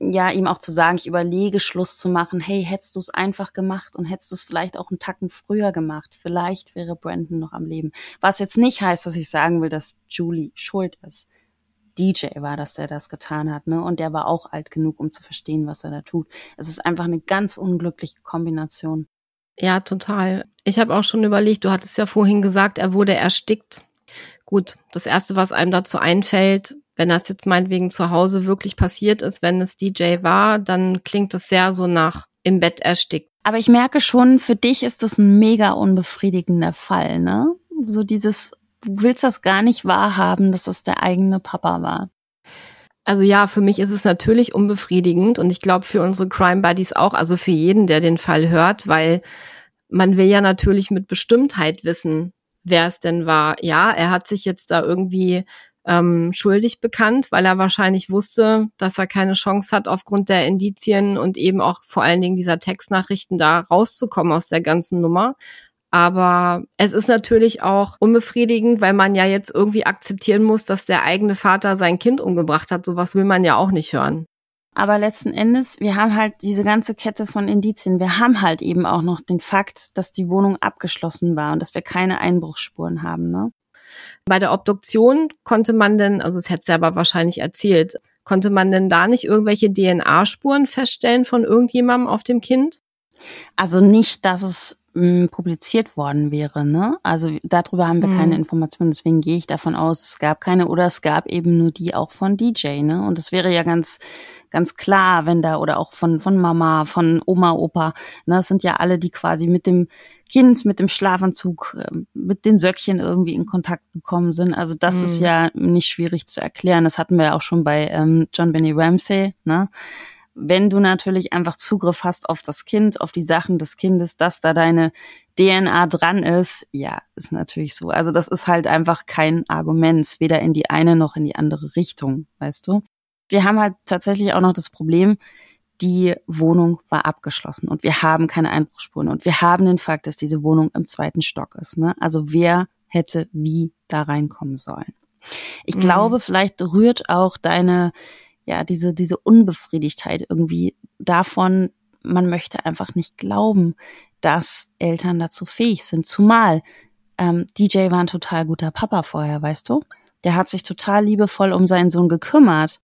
ja, ihm auch zu sagen, ich überlege, Schluss zu machen, hey, hättest du es einfach gemacht und hättest du es vielleicht auch einen Tacken früher gemacht, vielleicht wäre Brandon noch am Leben. Was jetzt nicht heißt, dass ich sagen will, dass Julie schuld ist. DJ war das, der das getan hat, ne? Und der war auch alt genug, um zu verstehen, was er da tut. Es ist einfach eine ganz unglückliche Kombination. Ja, total. Ich habe auch schon überlegt, du hattest ja vorhin gesagt, er wurde erstickt. Gut, das erste, was einem dazu einfällt, wenn das jetzt meinetwegen zu Hause wirklich passiert ist, wenn es DJ war, dann klingt es sehr so nach im Bett erstickt. Aber ich merke schon, für dich ist das ein mega unbefriedigender Fall, ne? So dieses du willst das gar nicht wahrhaben, dass es der eigene Papa war. Also ja, für mich ist es natürlich unbefriedigend und ich glaube für unsere Crime Buddies auch, also für jeden, der den Fall hört, weil man will ja natürlich mit Bestimmtheit wissen, wer es denn war. Ja, er hat sich jetzt da irgendwie ähm, schuldig bekannt, weil er wahrscheinlich wusste, dass er keine Chance hat, aufgrund der Indizien und eben auch vor allen Dingen dieser Textnachrichten da rauszukommen aus der ganzen Nummer. Aber es ist natürlich auch unbefriedigend, weil man ja jetzt irgendwie akzeptieren muss, dass der eigene Vater sein Kind umgebracht hat. Sowas will man ja auch nicht hören. Aber letzten Endes, wir haben halt diese ganze Kette von Indizien. Wir haben halt eben auch noch den Fakt, dass die Wohnung abgeschlossen war und dass wir keine Einbruchsspuren haben, ne? Bei der Obduktion konnte man denn, also es hätte selber wahrscheinlich erzählt, konnte man denn da nicht irgendwelche DNA-Spuren feststellen von irgendjemandem auf dem Kind? Also nicht, dass es publiziert worden wäre. Ne? Also darüber haben wir mhm. keine Informationen, deswegen gehe ich davon aus, es gab keine oder es gab eben nur die auch von DJ. Ne? Und es wäre ja ganz ganz klar, wenn da oder auch von von Mama, von Oma, Opa, ne, das sind ja alle, die quasi mit dem Kind, mit dem Schlafanzug, ähm, mit den Söckchen irgendwie in Kontakt gekommen sind. Also das mhm. ist ja nicht schwierig zu erklären. Das hatten wir ja auch schon bei ähm, John Benny Ramsey. Ne? Wenn du natürlich einfach Zugriff hast auf das Kind, auf die Sachen des Kindes, dass da deine DNA dran ist, ja, ist natürlich so. Also das ist halt einfach kein Argument, weder in die eine noch in die andere Richtung, weißt du. Wir haben halt tatsächlich auch noch das Problem, die Wohnung war abgeschlossen und wir haben keine Einbruchsspuren und wir haben den Fakt, dass diese Wohnung im zweiten Stock ist. Ne? Also wer hätte wie da reinkommen sollen? Ich mhm. glaube, vielleicht rührt auch deine ja, diese, diese Unbefriedigtheit irgendwie davon, man möchte einfach nicht glauben, dass Eltern dazu fähig sind. Zumal ähm, DJ war ein total guter Papa vorher, weißt du? Der hat sich total liebevoll um seinen Sohn gekümmert.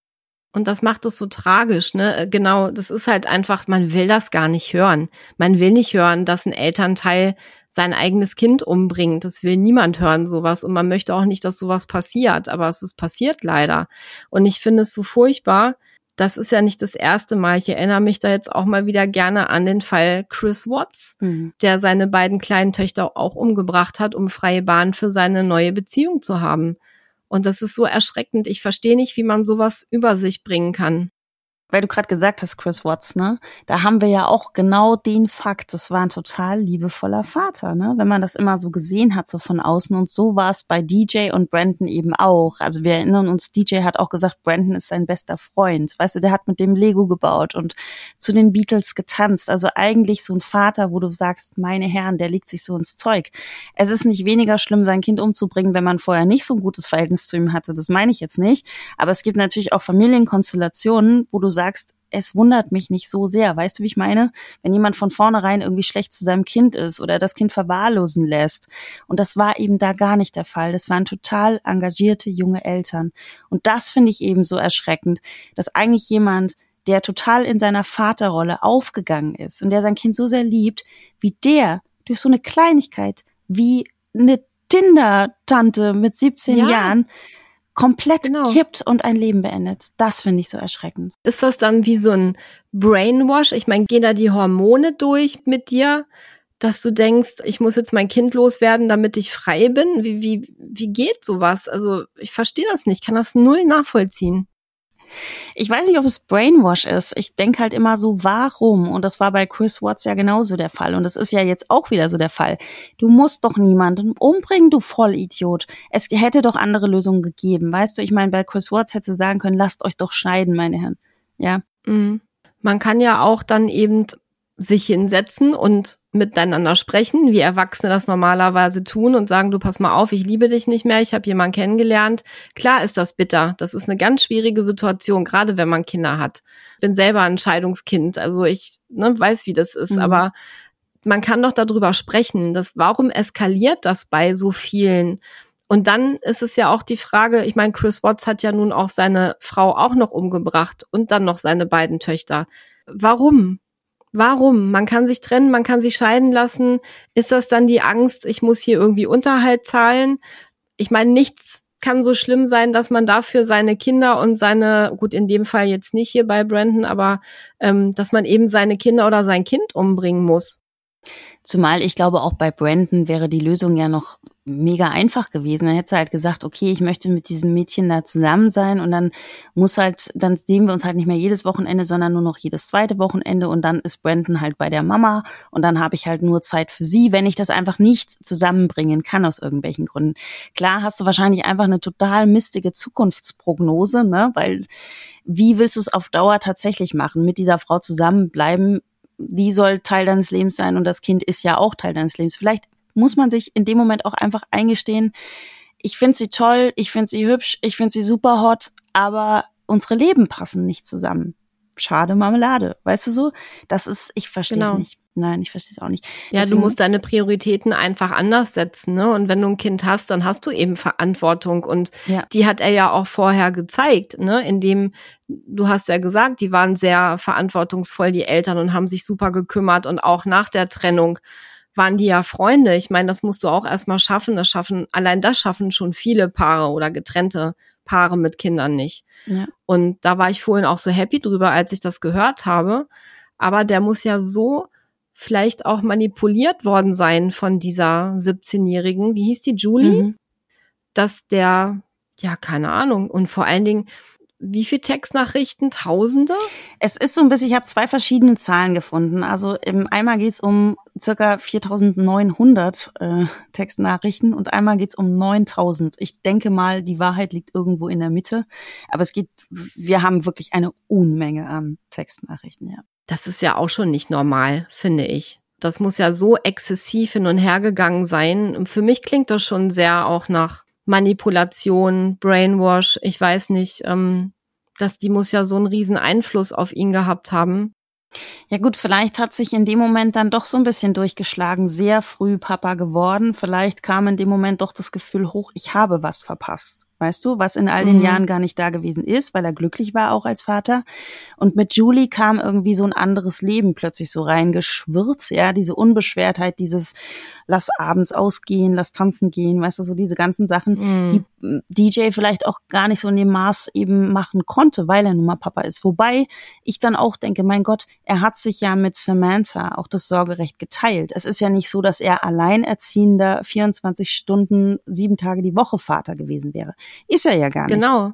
Und das macht es so tragisch, ne? Äh, genau, das ist halt einfach, man will das gar nicht hören. Man will nicht hören, dass ein Elternteil sein eigenes Kind umbringt. Das will niemand hören, sowas. Und man möchte auch nicht, dass sowas passiert. Aber es ist passiert leider. Und ich finde es so furchtbar, das ist ja nicht das erste Mal. Ich erinnere mich da jetzt auch mal wieder gerne an den Fall Chris Watts, mhm. der seine beiden kleinen Töchter auch umgebracht hat, um freie Bahn für seine neue Beziehung zu haben. Und das ist so erschreckend. Ich verstehe nicht, wie man sowas über sich bringen kann weil du gerade gesagt hast, Chris Watts, ne? Da haben wir ja auch genau den Fakt, das war ein total liebevoller Vater, ne? Wenn man das immer so gesehen hat, so von außen. Und so war es bei DJ und Brandon eben auch. Also wir erinnern uns, DJ hat auch gesagt, Brandon ist sein bester Freund. Weißt du, der hat mit dem Lego gebaut und zu den Beatles getanzt. Also eigentlich so ein Vater, wo du sagst, meine Herren, der legt sich so ins Zeug. Es ist nicht weniger schlimm, sein Kind umzubringen, wenn man vorher nicht so ein gutes Verhältnis zu ihm hatte. Das meine ich jetzt nicht. Aber es gibt natürlich auch Familienkonstellationen, wo du sagst, es wundert mich nicht so sehr. Weißt du, wie ich meine? Wenn jemand von vornherein irgendwie schlecht zu seinem Kind ist oder das Kind verwahrlosen lässt. Und das war eben da gar nicht der Fall. Das waren total engagierte junge Eltern. Und das finde ich eben so erschreckend, dass eigentlich jemand, der total in seiner Vaterrolle aufgegangen ist und der sein Kind so sehr liebt, wie der durch so eine Kleinigkeit wie eine Tinder-Tante mit 17 ja. Jahren komplett genau. kippt und ein Leben beendet. Das finde ich so erschreckend. Ist das dann wie so ein Brainwash? Ich meine, gehen da die Hormone durch mit dir, dass du denkst, ich muss jetzt mein Kind loswerden, damit ich frei bin? Wie, wie, wie geht sowas? Also ich verstehe das nicht, kann das null nachvollziehen. Ich weiß nicht, ob es Brainwash ist. Ich denke halt immer so, warum? Und das war bei Chris Watts ja genauso der Fall. Und das ist ja jetzt auch wieder so der Fall. Du musst doch niemanden umbringen, du Vollidiot. Es hätte doch andere Lösungen gegeben. Weißt du, ich meine, bei Chris Watts hätte sagen können, lasst euch doch scheiden, meine Herren. Ja. Mhm. Man kann ja auch dann eben sich hinsetzen und miteinander sprechen, wie Erwachsene das normalerweise tun und sagen, du pass mal auf, ich liebe dich nicht mehr, ich habe jemanden kennengelernt. Klar ist das bitter. Das ist eine ganz schwierige Situation, gerade wenn man Kinder hat. Bin selber ein Scheidungskind, also ich ne, weiß, wie das ist, mhm. aber man kann doch darüber sprechen, dass warum eskaliert das bei so vielen? Und dann ist es ja auch die Frage, ich meine, Chris Watts hat ja nun auch seine Frau auch noch umgebracht und dann noch seine beiden Töchter. Warum? Warum? Man kann sich trennen, man kann sich scheiden lassen. Ist das dann die Angst, ich muss hier irgendwie Unterhalt zahlen? Ich meine, nichts kann so schlimm sein, dass man dafür seine Kinder und seine, gut, in dem Fall jetzt nicht hier bei Brandon, aber ähm, dass man eben seine Kinder oder sein Kind umbringen muss. Zumal ich glaube, auch bei Brandon wäre die Lösung ja noch mega einfach gewesen. Dann hätte sie halt gesagt, okay, ich möchte mit diesem Mädchen da zusammen sein und dann muss halt, dann sehen wir uns halt nicht mehr jedes Wochenende, sondern nur noch jedes zweite Wochenende und dann ist Brandon halt bei der Mama und dann habe ich halt nur Zeit für sie, wenn ich das einfach nicht zusammenbringen kann aus irgendwelchen Gründen. Klar hast du wahrscheinlich einfach eine total mistige Zukunftsprognose, ne, weil wie willst du es auf Dauer tatsächlich machen? Mit dieser Frau zusammenbleiben, die soll Teil deines Lebens sein und das Kind ist ja auch Teil deines Lebens. Vielleicht muss man sich in dem Moment auch einfach eingestehen, ich finde sie toll, ich finde sie hübsch, ich finde sie super hot, aber unsere Leben passen nicht zusammen. Schade Marmelade, weißt du so? Das ist, ich verstehe es genau. nicht. Nein, ich verstehe es auch nicht. Ja, Deswegen, du musst deine Prioritäten einfach anders setzen, ne? Und wenn du ein Kind hast, dann hast du eben Verantwortung und ja. die hat er ja auch vorher gezeigt, ne? Indem du hast ja gesagt, die waren sehr verantwortungsvoll die Eltern und haben sich super gekümmert und auch nach der Trennung waren die ja Freunde. Ich meine, das musst du auch erstmal schaffen. Das schaffen, allein das schaffen schon viele Paare oder getrennte Paare mit Kindern nicht. Ja. Und da war ich vorhin auch so happy drüber, als ich das gehört habe. Aber der muss ja so vielleicht auch manipuliert worden sein von dieser 17-Jährigen, wie hieß die, Julie? Mhm. Dass der, ja, keine Ahnung, und vor allen Dingen, wie viel Textnachrichten? Tausende? Es ist so ein bisschen, ich habe zwei verschiedene Zahlen gefunden. Also im, einmal geht's um circa 4900 äh, Textnachrichten und einmal geht's um 9000. Ich denke mal, die Wahrheit liegt irgendwo in der Mitte. Aber es geht, wir haben wirklich eine Unmenge an Textnachrichten, ja. Das ist ja auch schon nicht normal, finde ich. Das muss ja so exzessiv hin und her gegangen sein. Für mich klingt das schon sehr auch nach Manipulation, Brainwash, ich weiß nicht, ähm, dass die muss ja so einen riesen Einfluss auf ihn gehabt haben. Ja gut, vielleicht hat sich in dem Moment dann doch so ein bisschen durchgeschlagen, sehr früh Papa geworden. Vielleicht kam in dem Moment doch das Gefühl hoch, ich habe was verpasst. weißt du, was in all den Mhm. Jahren gar nicht da gewesen ist, weil er glücklich war auch als Vater. Und mit Julie kam irgendwie so ein anderes Leben plötzlich so reingeschwirrt, ja, diese Unbeschwertheit, dieses lass abends ausgehen, lass tanzen gehen, weißt du, so diese ganzen Sachen, Mhm. die m, DJ vielleicht auch gar nicht so in dem Maß eben machen konnte, weil er nun mal Papa ist. Wobei ich dann auch denke, mein Gott, er hat sich ja mit Samantha auch das Sorgerecht geteilt. Es ist ja nicht so, dass er alleinerziehender 24 Stunden, sieben Tage die Woche Vater gewesen wäre. Ist er ja gar nicht. Genau.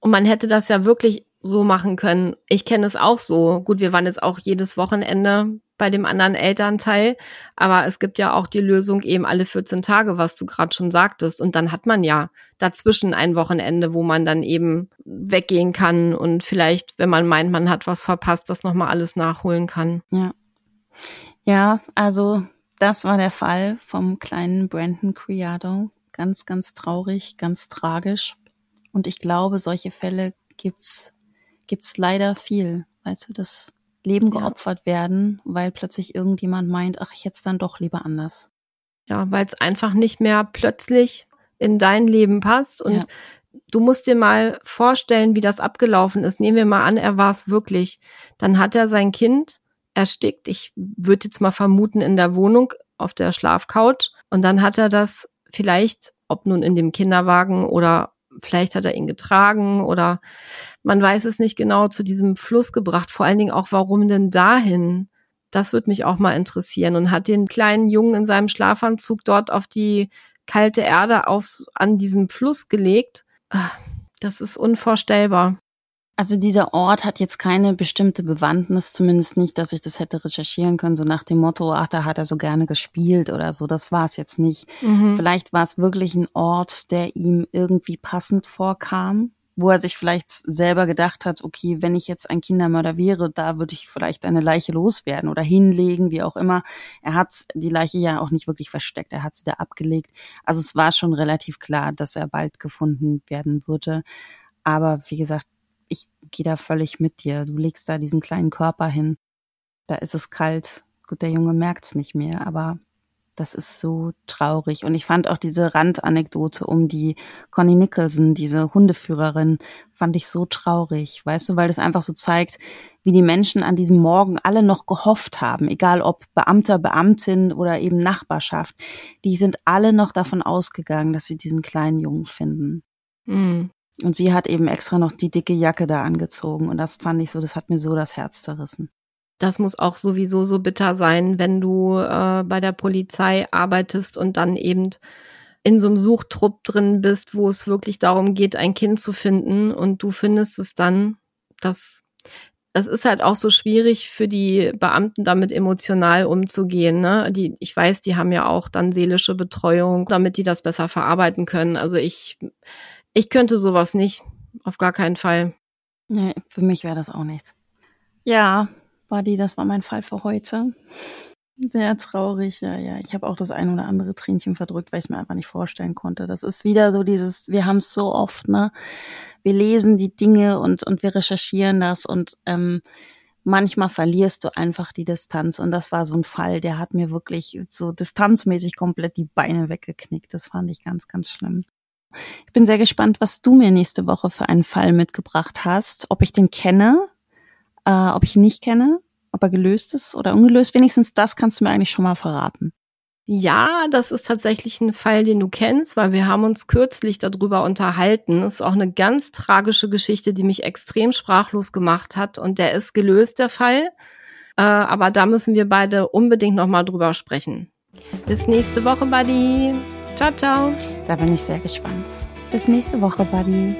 Und man hätte das ja wirklich so machen können. Ich kenne es auch so. Gut, wir waren jetzt auch jedes Wochenende bei dem anderen Elternteil, aber es gibt ja auch die Lösung eben alle 14 Tage, was du gerade schon sagtest. Und dann hat man ja dazwischen ein Wochenende, wo man dann eben weggehen kann und vielleicht, wenn man meint, man hat was verpasst, das nochmal alles nachholen kann. Ja. Ja, also das war der Fall vom kleinen Brandon Criado. Ganz, ganz traurig, ganz tragisch. Und ich glaube, solche Fälle gibt's, gibt's leider viel. Weißt du, dass Leben Ja. geopfert werden, weil plötzlich irgendjemand meint, ach, ich hätte es dann doch lieber anders. Ja, weil es einfach nicht mehr plötzlich in dein Leben passt. Und du musst dir mal vorstellen, wie das abgelaufen ist. Nehmen wir mal an, er war es wirklich. Dann hat er sein Kind erstickt. Ich würde jetzt mal vermuten, in der Wohnung auf der Schlafcouch. Und dann hat er das vielleicht, ob nun in dem Kinderwagen oder vielleicht hat er ihn getragen oder man weiß es nicht genau, zu diesem Fluss gebracht. Vor allen Dingen auch, warum denn dahin? Das würde mich auch mal interessieren. Und hat den kleinen Jungen in seinem Schlafanzug dort auf die kalte Erde aufs, an diesem Fluss gelegt. Ah, Das ist unvorstellbar. Also dieser Ort hat jetzt keine bestimmte Bewandtnis, zumindest nicht, dass ich das hätte recherchieren können, so nach dem Motto, ach, da hat er so gerne gespielt oder so. Das war es jetzt nicht. Mhm. Vielleicht war es wirklich ein Ort, der ihm irgendwie passend vorkam, wo er sich vielleicht selber gedacht hat, okay, wenn ich jetzt ein Kindermörder wäre, da würde ich vielleicht eine Leiche loswerden oder hinlegen, wie auch immer. Er hat die Leiche ja auch nicht wirklich versteckt, er hat sie da abgelegt. Also es war schon relativ klar, dass er bald gefunden werden würde. Aber wie gesagt, ich gehe da völlig mit dir. Du legst da diesen kleinen Körper hin. Da ist es kalt. Gut, der Junge merkt's nicht mehr, aber das ist so traurig. Und ich fand auch diese Randanekdote um die Connie Nicholson, diese Hundeführerin, fand ich so traurig, weißt du, weil das einfach so zeigt, wie die Menschen an diesem Morgen alle noch gehofft haben, egal ob Beamter, Beamtin oder eben Nachbarschaft. Die sind alle noch davon ausgegangen, dass sie diesen kleinen Jungen finden. Mhm. Und sie hat eben extra noch die dicke Jacke da angezogen. Und das fand ich so, das hat mir so das Herz zerrissen. Das muss auch sowieso so bitter sein, wenn du äh, bei der Polizei arbeitest und dann eben in so einem Suchtrupp drin bist, wo es wirklich darum geht, ein Kind zu finden und du findest es dann, das, das ist halt auch so schwierig für die Beamten damit emotional umzugehen. Ne? Die, ich weiß, die haben ja auch dann seelische Betreuung, damit die das besser verarbeiten können. Also ich, ich könnte sowas nicht, auf gar keinen Fall. Nee, für mich wäre das auch nichts. Ja, Buddy, das war mein Fall für heute. Sehr traurig, ja, ja. Ich habe auch das ein oder andere Tränchen verdrückt, weil ich es mir einfach nicht vorstellen konnte. Das ist wieder so dieses, wir haben es so oft, ne? Wir lesen die Dinge und, und wir recherchieren das und ähm, manchmal verlierst du einfach die Distanz. Und das war so ein Fall, der hat mir wirklich so distanzmäßig komplett die Beine weggeknickt. Das fand ich ganz, ganz schlimm. Ich bin sehr gespannt, was du mir nächste Woche für einen Fall mitgebracht hast. Ob ich den kenne, äh, ob ich ihn nicht kenne, ob er gelöst ist oder ungelöst. Wenigstens das kannst du mir eigentlich schon mal verraten. Ja, das ist tatsächlich ein Fall, den du kennst, weil wir haben uns kürzlich darüber unterhalten. Das ist auch eine ganz tragische Geschichte, die mich extrem sprachlos gemacht hat. Und der ist gelöst, der Fall. Äh, aber da müssen wir beide unbedingt nochmal drüber sprechen. Bis nächste Woche, Buddy. Ciao, ciao. Da bin ich sehr gespannt. Bis nächste Woche, Buddy.